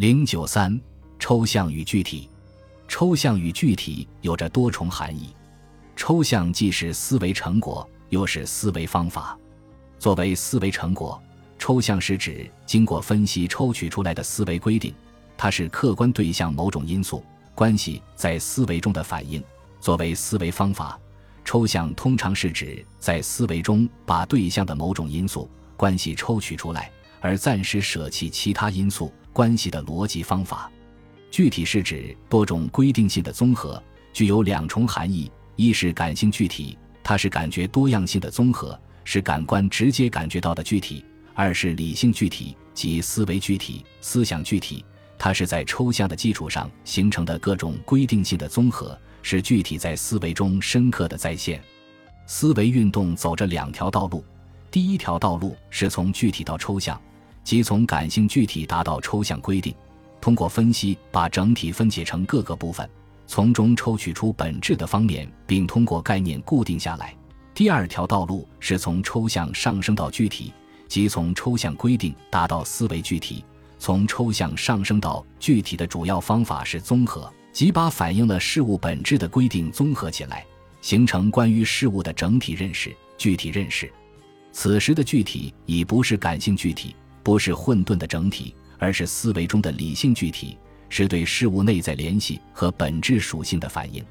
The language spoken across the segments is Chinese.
零九三，抽象与具体。抽象与具体有着多重含义。抽象既是思维成果，又是思维方法。作为思维成果，抽象是指经过分析抽取出来的思维规定，它是客观对象某种因素关系在思维中的反应。作为思维方法，抽象通常是指在思维中把对象的某种因素关系抽取出来，而暂时舍弃其他因素关系的逻辑方法。具体是指多种规定性的综合，具有两重含义：一是感性具体，它是感觉多样性的综合，是感官直接感觉到的具体；二是理性具体，即思维具体、思想具体，它是在抽象的基础上形成的各种规定性的综合，是具体在思维中深刻的再现。思维运动走着两条道路，第一条道路是从具体到抽象，即从感性具体达到抽象规定。通过分析，把整体分解成各个部分，从中抽取出本质的方面，并通过概念固定下来。第二条道路是从抽象上升到具体，即从抽象规定达到思维具体。从抽象上升到具体的主要方法是综合，即把反映了事物本质的规定综合起来，形成关于事物的整体认识、具体认识。此时的具体已不是感性具体，不是混沌的整体。而是思维中的理性具体，是对事物内在联系和本质属性的反应。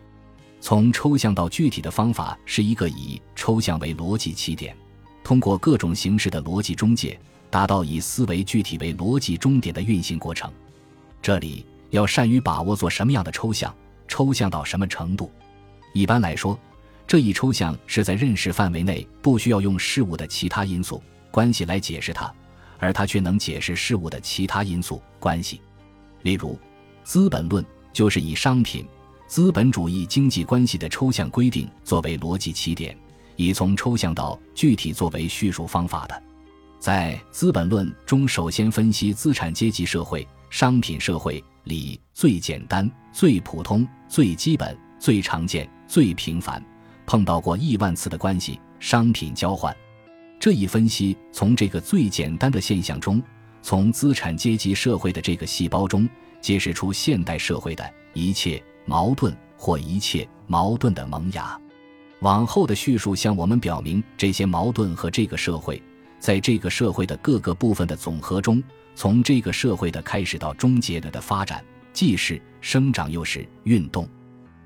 从抽象到具体的方法是一个以抽象为逻辑起点，通过各种形式的逻辑中介，达到以思维具体为逻辑终点的运行过程。这里要善于把握做什么样的抽象，抽象到什么程度。一般来说，这一抽象是在认识范围内不需要用事物的其他因素关系来解释它。而它却能解释事物的其他因素关系，例如，《资本论》就是以商品资本主义经济关系的抽象规定作为逻辑起点，以从抽象到具体作为叙述方法的。在《资本论》中，首先分析资产阶级社会、商品社会里最简单、最普通、最基本、最常见、最平凡、碰到过亿万次的关系——商品交换。这一分析从这个最简单的现象中，从资产阶级社会的这个细胞中，揭示出现代社会的一切矛盾或一切矛盾的萌芽。往后的叙述向我们表明，这些矛盾和这个社会，在这个社会的各个部分的总和中，从这个社会的开始到终结了的发展，既是生长又是运动。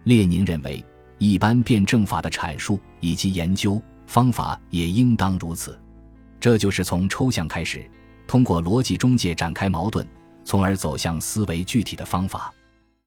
列宁认为，一般辩证法的阐述以及研究。方法也应当如此，这就是从抽象开始，通过逻辑中介展开矛盾，从而走向思维具体的方法。